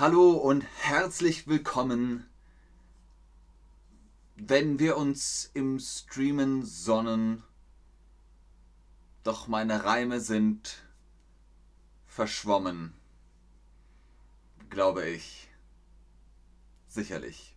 Hallo und herzlich willkommen, wenn wir uns im Streamen sonnen. Doch meine Reime sind verschwommen, glaube ich. Sicherlich.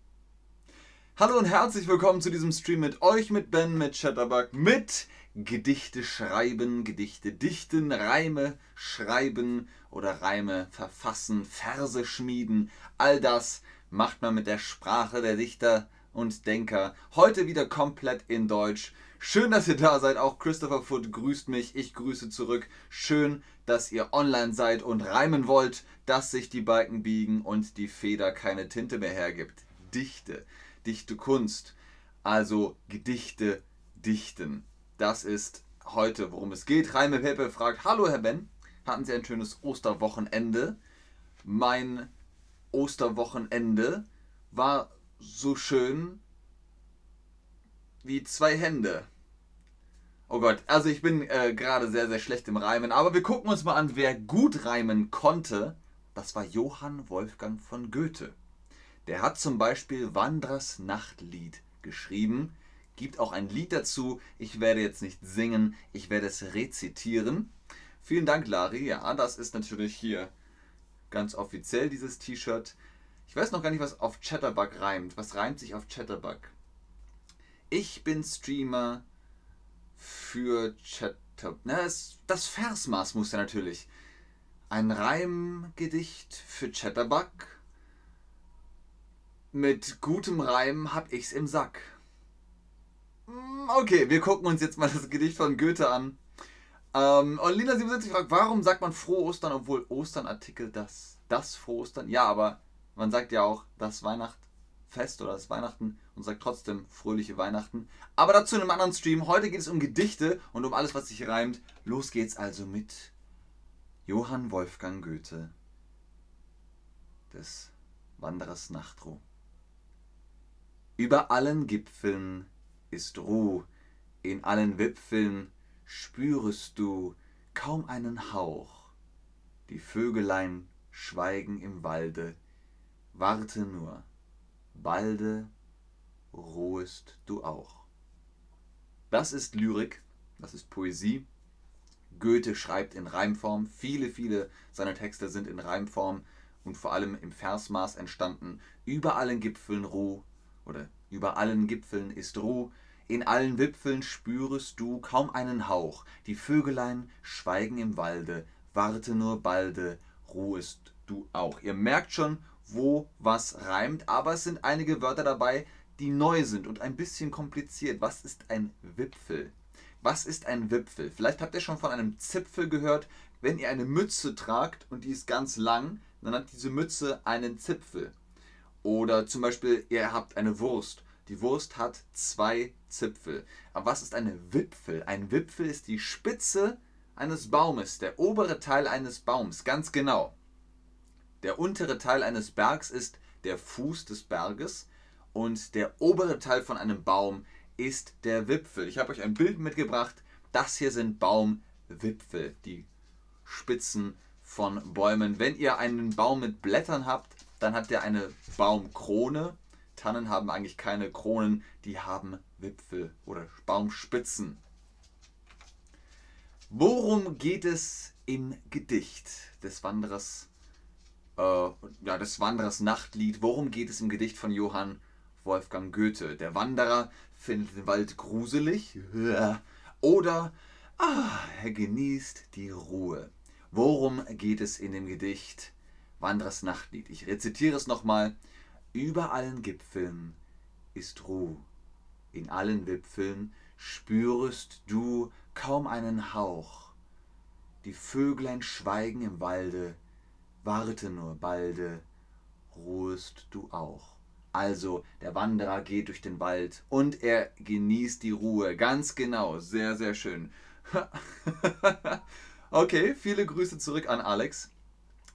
Hallo und herzlich willkommen zu diesem Stream mit euch, mit Ben, mit Chatterbug, mit Gedichte schreiben, Gedichte dichten, Reime schreiben oder Reime verfassen, Verse schmieden. All das macht man mit der Sprache der Dichter und Denker. Heute wieder komplett in Deutsch. Schön, dass ihr da seid. Auch Christopher Foot grüßt mich. Ich grüße zurück. Schön, dass ihr online seid und reimen wollt, dass sich die Balken biegen und die Feder keine Tinte mehr hergibt. Dichte, dichte Kunst. Also Gedichte dichten. Das ist heute, worum es geht. Reime Pepe fragt: Hallo, Herr Ben, hatten Sie ein schönes Osterwochenende? Mein Osterwochenende war so schön wie zwei Hände. Oh Gott, also ich bin äh, gerade sehr, sehr schlecht im Reimen, aber wir gucken uns mal an, wer gut reimen konnte. Das war Johann Wolfgang von Goethe. Der hat zum Beispiel Wandrars Nachtlied geschrieben gibt auch ein Lied dazu. Ich werde jetzt nicht singen, ich werde es rezitieren. Vielen Dank, Lari. Ja, das ist natürlich hier ganz offiziell dieses T-Shirt. Ich weiß noch gar nicht, was auf Chatterbug reimt. Was reimt sich auf Chatterbug? Ich bin Streamer für Chatterbug. Na, das, das Versmaß muss ja natürlich. Ein Reimgedicht für Chatterbug. Mit gutem Reim hab ich's im Sack. Hm, okay, wir gucken uns jetzt mal das Gedicht von Goethe an. Ähm, und Lina77 fragt, warum sagt man frohe Ostern, obwohl Ostern artikelt das? Das frohe Ostern? Ja, aber man sagt ja auch das Weihnachtsfest oder das Weihnachten und sagt trotzdem fröhliche Weihnachten. Aber dazu in einem anderen Stream. Heute geht es um Gedichte und um alles, was sich reimt. Los geht's also mit Johann Wolfgang Goethe des Wanderers Nachtruh. Über allen Gipfeln ist Ruh, in allen Wipfeln spürest du kaum einen Hauch. Die Vögelein schweigen im Walde, warte nur, balde ruhest du auch. Das ist Lyrik, das ist Poesie. Goethe schreibt in Reimform, viele, viele seiner Texte sind in Reimform und vor allem im Versmaß entstanden. Über allen Gipfeln Ruh oder über allen Gipfeln ist Ruh, in allen Wipfeln spürest du kaum einen Hauch, die Vögelein schweigen im Walde, warte nur balde, ruhest du auch. Ihr merkt schon, wo was reimt, aber es sind einige Wörter dabei, die neu sind und ein bisschen kompliziert. Was ist ein Wipfel? Was ist ein Wipfel? Vielleicht habt ihr schon von einem Zipfel gehört. Wenn ihr eine Mütze tragt und die ist ganz lang, dann hat diese Mütze einen Zipfel. Oder zum Beispiel, ihr habt eine Wurst. Die Wurst hat zwei Zipfel. Aber was ist eine Wipfel? Ein Wipfel ist die Spitze eines Baumes, der obere Teil eines Baums, ganz genau. Der untere Teil eines Bergs ist der Fuß des Berges und der obere Teil von einem Baum ist der Wipfel. Ich habe euch ein Bild mitgebracht. Das hier sind Baumwipfel, die Spitzen von Bäumen. Wenn ihr einen Baum mit Blättern habt, dann hat der eine Baumkrone. Tannen haben eigentlich keine Kronen, die haben Wipfel oder Baumspitzen. Worum geht es im Gedicht des Wanderers, äh, ja, des Wanderers Nachtlied? Worum geht es im Gedicht von Johann Wolfgang Goethe? Der Wanderer findet den Wald gruselig oder ah, er genießt die Ruhe. Worum geht es in dem Gedicht Wanderers Nachtlied? Ich rezitiere es nochmal. Über allen Gipfeln ist Ruh, in allen Wipfeln spürest du kaum einen Hauch. Die Vöglein schweigen im Walde, warte nur balde, ruhest du auch. Also, der Wanderer geht durch den Wald und er genießt die Ruhe. Ganz genau, sehr, sehr schön. okay, viele Grüße zurück an Alex.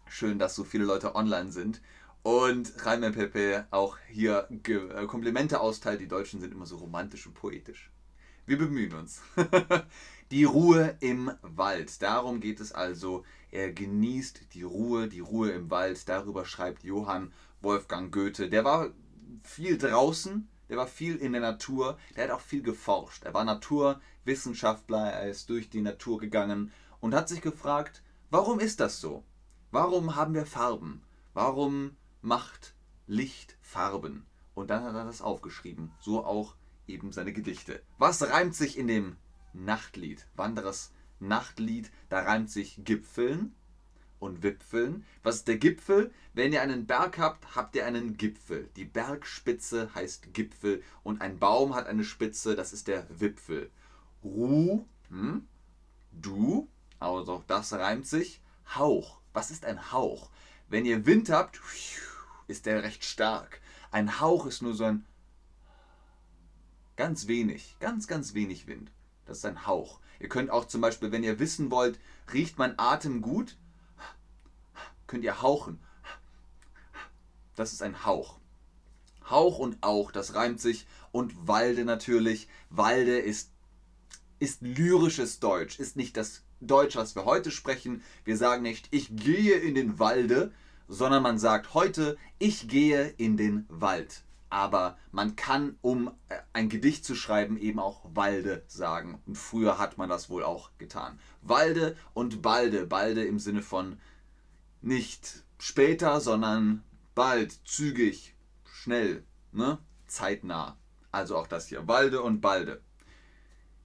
Schön, dass so viele Leute online sind. Und Raimel Pepe auch hier äh, Komplimente austeilt. Die Deutschen sind immer so romantisch und poetisch. Wir bemühen uns. die Ruhe im Wald. Darum geht es also. Er genießt die Ruhe, die Ruhe im Wald. Darüber schreibt Johann Wolfgang Goethe. Der war viel draußen, der war viel in der Natur, der hat auch viel geforscht. Er war Naturwissenschaftler, er ist durch die Natur gegangen und hat sich gefragt, warum ist das so? Warum haben wir Farben? Warum macht Licht Farben? Und dann hat er das aufgeschrieben. So auch eben seine Gedichte. Was reimt sich in dem Nachtlied? Wanderers Nachtlied, da reimt sich Gipfeln und Wipfeln. Was ist der Gipfel? Wenn ihr einen Berg habt, habt ihr einen Gipfel. Die Bergspitze heißt Gipfel und ein Baum hat eine Spitze, das ist der Wipfel. Ruh, hm, du, also das reimt sich. Hauch, was ist ein Hauch? Wenn ihr Wind habt, ist der recht stark. Ein Hauch ist nur so ein ganz wenig, ganz, ganz wenig Wind. Das ist ein Hauch. Ihr könnt auch zum Beispiel, wenn ihr wissen wollt, riecht mein Atem gut, könnt ihr hauchen. Das ist ein Hauch. Hauch und Auch, das reimt sich. Und Walde natürlich. Walde ist, ist lyrisches Deutsch, ist nicht das Deutsch, was wir heute sprechen. Wir sagen nicht, ich gehe in den Walde, sondern man sagt heute, ich gehe in den Wald. Aber man kann, um äh, ein Gedicht zu schreiben, eben auch Walde sagen. Und früher hat man das wohl auch getan. Walde und Balde. Balde im Sinne von nicht später, sondern bald, zügig, schnell, ne? zeitnah. Also auch das hier. Walde und Balde.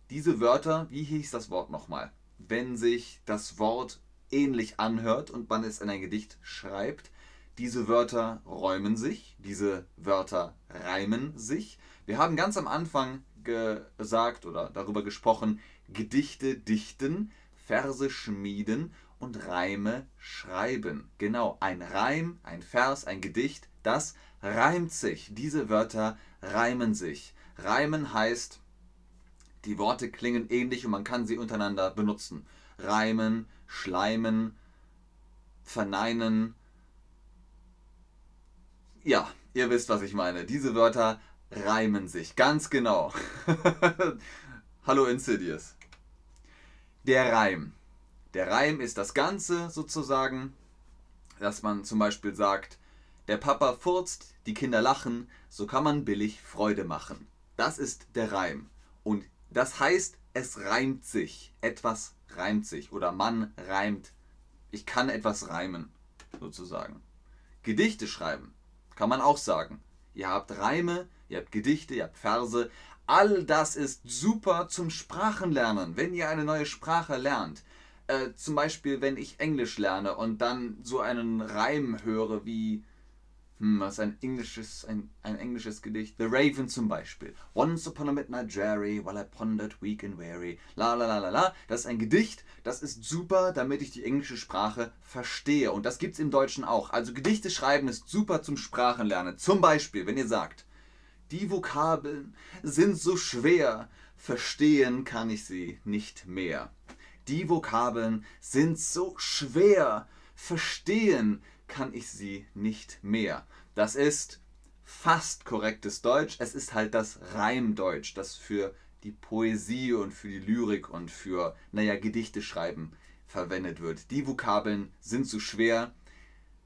Diese Wörter, wie hieß das Wort nochmal? Wenn sich das Wort ähnlich anhört und man es in ein Gedicht schreibt. Diese Wörter räumen sich, diese Wörter reimen sich. Wir haben ganz am Anfang gesagt oder darüber gesprochen, Gedichte dichten, Verse schmieden und Reime schreiben. Genau, ein Reim, ein Vers, ein Gedicht, das reimt sich. Diese Wörter reimen sich. Reimen heißt, die Worte klingen ähnlich und man kann sie untereinander benutzen. Reimen, schleimen, verneinen. Ja, ihr wisst, was ich meine. Diese Wörter reimen sich. Ganz genau. Hallo Insidious. Der Reim. Der Reim ist das Ganze sozusagen, dass man zum Beispiel sagt, der Papa furzt, die Kinder lachen, so kann man billig Freude machen. Das ist der Reim. Und das heißt, es reimt sich. Etwas reimt sich oder man reimt. Ich kann etwas reimen, sozusagen. Gedichte schreiben, kann man auch sagen. Ihr habt Reime, ihr habt Gedichte, ihr habt Verse. All das ist super zum Sprachenlernen. Wenn ihr eine neue Sprache lernt, äh, zum Beispiel wenn ich Englisch lerne und dann so einen Reim höre wie hm, was ist ein englisches, ein, ein englisches Gedicht? The Raven zum Beispiel. Once upon a midnight dreary, while I pondered weak and weary. La la la la la. Das ist ein Gedicht, das ist super, damit ich die englische Sprache verstehe. Und das gibt es im Deutschen auch. Also Gedichte schreiben ist super zum Sprachenlernen. Zum Beispiel, wenn ihr sagt, die Vokabeln sind so schwer, verstehen kann ich sie nicht mehr. Die Vokabeln sind so schwer, verstehen kann ich sie nicht mehr. Das ist fast korrektes Deutsch. Es ist halt das Reimdeutsch, das für die Poesie und für die Lyrik und für, naja, Gedichte schreiben verwendet wird. Die Vokabeln sind zu schwer.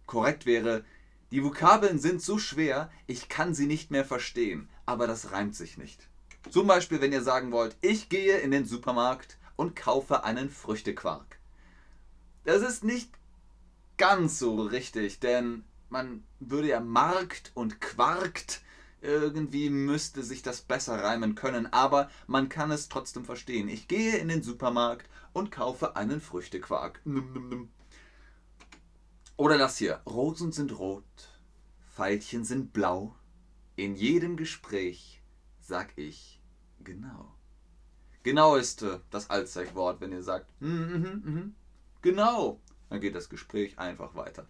Korrekt wäre, die Vokabeln sind so schwer, ich kann sie nicht mehr verstehen. Aber das reimt sich nicht. Zum Beispiel, wenn ihr sagen wollt, ich gehe in den Supermarkt und kaufe einen Früchtequark. Das ist nicht ganz so richtig, denn man würde ja Markt und Quarkt irgendwie müsste sich das besser reimen können, aber man kann es trotzdem verstehen. Ich gehe in den Supermarkt und kaufe einen Früchtequark. Oder das hier. Rosen sind rot, Veilchen sind blau. In jedem Gespräch sag ich genau. Genau ist äh, das Allzweckwort, wenn ihr sagt, mm, mm, mm, genau dann geht das Gespräch einfach weiter.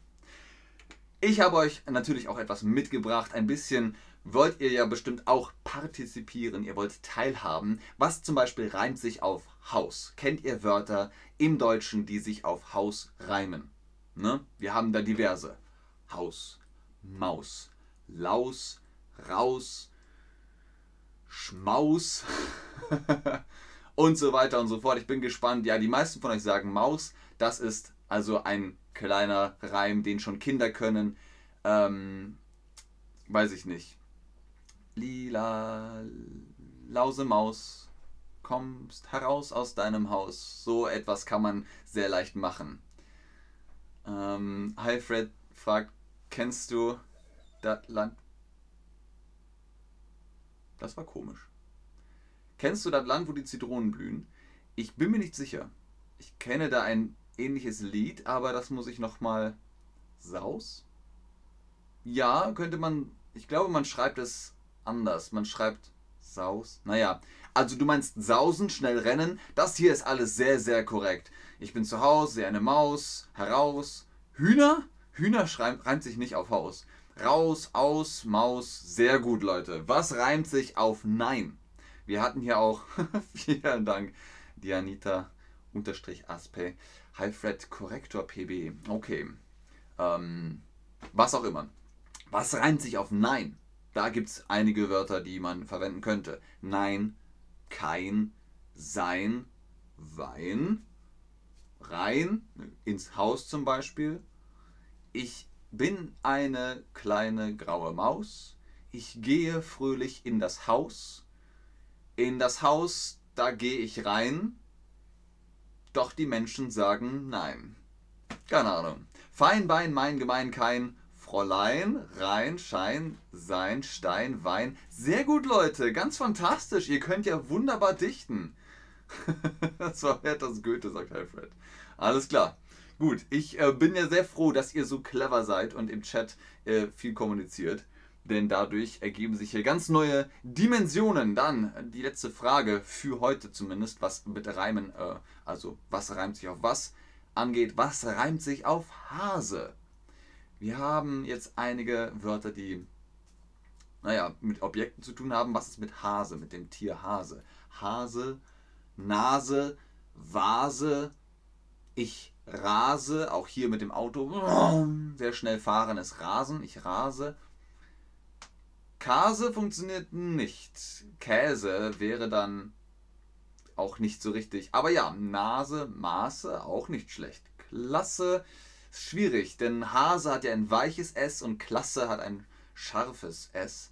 Ich habe euch natürlich auch etwas mitgebracht. Ein bisschen wollt ihr ja bestimmt auch partizipieren, ihr wollt teilhaben. Was zum Beispiel reimt sich auf Haus? Kennt ihr Wörter im Deutschen, die sich auf Haus reimen? Ne? Wir haben da diverse. Haus, Maus, Laus, Raus, Schmaus und so weiter und so fort. Ich bin gespannt. Ja, die meisten von euch sagen Maus. Das ist Also ein kleiner Reim, den schon Kinder können. Ähm, weiß ich nicht. Lila Lausemaus, kommst heraus aus deinem Haus. So etwas kann man sehr leicht machen. Ähm, Hi Fred fragt, kennst du das Land? Das war komisch. Kennst du das Land, wo die Zitronen blühen? Ich bin mir nicht sicher. Ich kenne da ein ähnliches Lied, aber das muss ich nochmal. Saus? Ja, könnte man. Ich glaube, man schreibt es anders. Man schreibt Saus. Naja, also du meinst sausen, schnell rennen. Das hier ist alles sehr, sehr korrekt. Ich bin zu Hause, sehe eine Maus, heraus. Hühner? Hühner reimt sich nicht auf Haus. Raus, aus, Maus. Sehr gut, Leute. Was reimt sich auf Nein? Wir hatten hier auch, vielen Dank, Dianita unterstrich Aspe. Hi Fred, Korrektor PB. Okay. Ähm, was auch immer. Was reimt sich auf Nein? Da gibt es einige Wörter, die man verwenden könnte. Nein, kein, sein, Wein, rein, ins Haus zum Beispiel. Ich bin eine kleine graue Maus. Ich gehe fröhlich in das Haus. In das Haus, da gehe ich rein. Doch die Menschen sagen nein. Keine Ahnung. Feinbein, mein Gemein, kein Fräulein, Rein, Schein, Sein, Stein, Wein. Sehr gut, Leute. Ganz fantastisch. Ihr könnt ja wunderbar dichten. das war das Goethe, sagt Alfred. Alles klar. Gut, ich äh, bin ja sehr froh, dass ihr so clever seid und im Chat äh, viel kommuniziert. Denn dadurch ergeben sich hier ganz neue Dimensionen. Dann die letzte Frage für heute zumindest, was mit Reimen, äh, also was reimt sich auf was angeht. Was reimt sich auf Hase? Wir haben jetzt einige Wörter, die naja, mit Objekten zu tun haben. Was ist mit Hase, mit dem Tier Hase? Hase, Nase, Vase, ich rase, auch hier mit dem Auto, sehr schnell fahren ist Rasen, ich rase. Kase funktioniert nicht. Käse wäre dann auch nicht so richtig. Aber ja, Nase, Maße, auch nicht schlecht. Klasse, schwierig, denn Hase hat ja ein weiches S und Klasse hat ein scharfes S.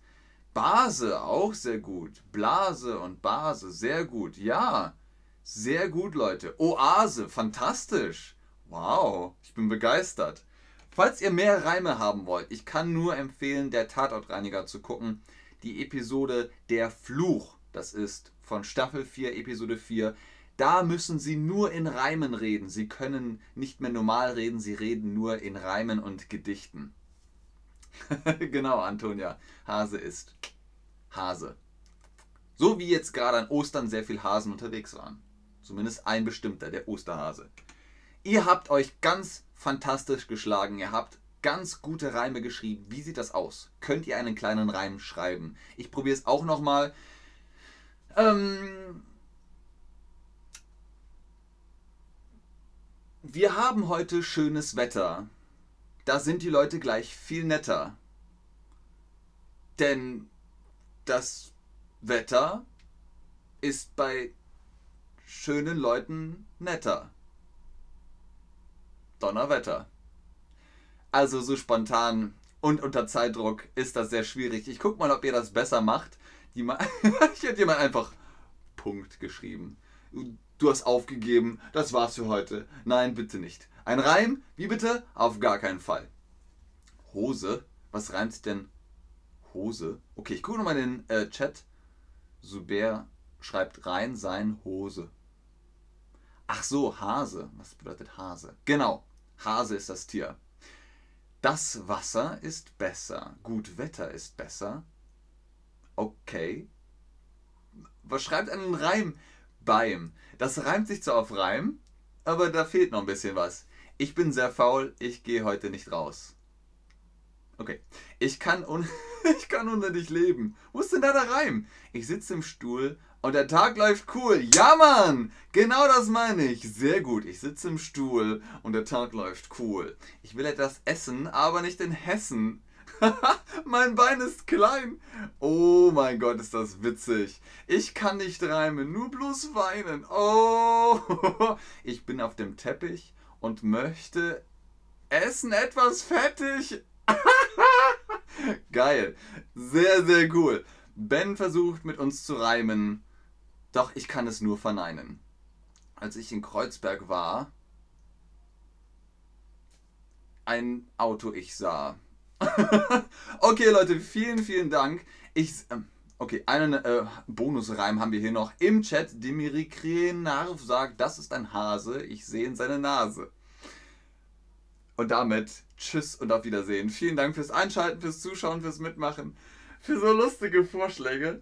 Base auch sehr gut. Blase und Base sehr gut. Ja, sehr gut, Leute. Oase, fantastisch. Wow, ich bin begeistert. Falls ihr mehr Reime haben wollt, ich kann nur empfehlen, der Tatortreiniger zu gucken. Die Episode Der Fluch, das ist von Staffel 4, Episode 4. Da müssen sie nur in Reimen reden. Sie können nicht mehr normal reden, sie reden nur in Reimen und Gedichten. genau, Antonia. Hase ist Hase. So wie jetzt gerade an Ostern sehr viel Hasen unterwegs waren. Zumindest ein bestimmter, der Osterhase. Ihr habt euch ganz fantastisch geschlagen. Ihr habt ganz gute Reime geschrieben. Wie sieht das aus? Könnt ihr einen kleinen Reim schreiben? Ich probiere es auch nochmal. Ähm, Wir haben heute schönes Wetter. Da sind die Leute gleich viel netter. Denn das Wetter ist bei schönen Leuten netter. Donnerwetter. Also so spontan und unter Zeitdruck ist das sehr schwierig. Ich guck mal, ob ihr das besser macht. Die ich hätte jemand einfach Punkt geschrieben du hast aufgegeben, das war's für heute. Nein, bitte nicht. Ein Reim? Wie bitte? Auf gar keinen Fall. Hose? Was reimt denn Hose? Okay, ich gucke nochmal in den äh, Chat. Suber schreibt rein sein Hose. Ach so, Hase. Was bedeutet Hase? Genau, Hase ist das Tier. Das Wasser ist besser. Gut Wetter ist besser. Okay. Was schreibt einen Reim? Beim. Das reimt sich zwar auf Reim, aber da fehlt noch ein bisschen was. Ich bin sehr faul, ich gehe heute nicht raus. Okay. Ich kann, un ich kann unter dich leben. Wo ist denn da der Reim? Ich sitze im Stuhl und der Tag läuft cool. Ja, Mann! Genau das meine ich. Sehr gut. Ich sitze im Stuhl und der Tag läuft cool. Ich will etwas essen, aber nicht in Hessen. mein Bein ist klein. Oh mein Gott, ist das witzig. Ich kann nicht reimen, nur bloß weinen. Oh, ich bin auf dem Teppich und möchte essen etwas fettig. Geil. Sehr, sehr cool. Ben versucht mit uns zu reimen, doch ich kann es nur verneinen. Als ich in Kreuzberg war, ein Auto ich sah. okay, Leute, vielen, vielen Dank. Ich, ähm, okay, einen äh, Bonusreim haben wir hier noch im Chat. Demiri Krenarv sagt, das ist ein Hase, ich sehe in seine Nase. Und damit tschüss und auf Wiedersehen. Vielen Dank fürs Einschalten, fürs Zuschauen, fürs Mitmachen, für so lustige Vorschläge.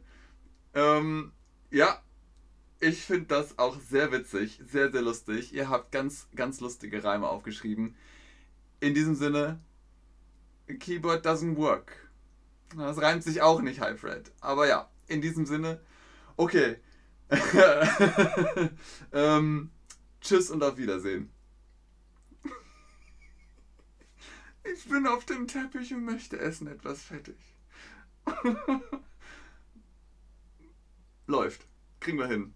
Ähm, ja, ich finde das auch sehr witzig, sehr, sehr lustig. Ihr habt ganz, ganz lustige Reime aufgeschrieben. In diesem Sinne, Keyboard doesn't work. Das reimt sich auch nicht, Hyfred. Aber ja, in diesem Sinne, okay. ähm, tschüss und auf Wiedersehen. Ich bin auf dem Teppich und möchte essen etwas fettig. Läuft. Kriegen wir hin.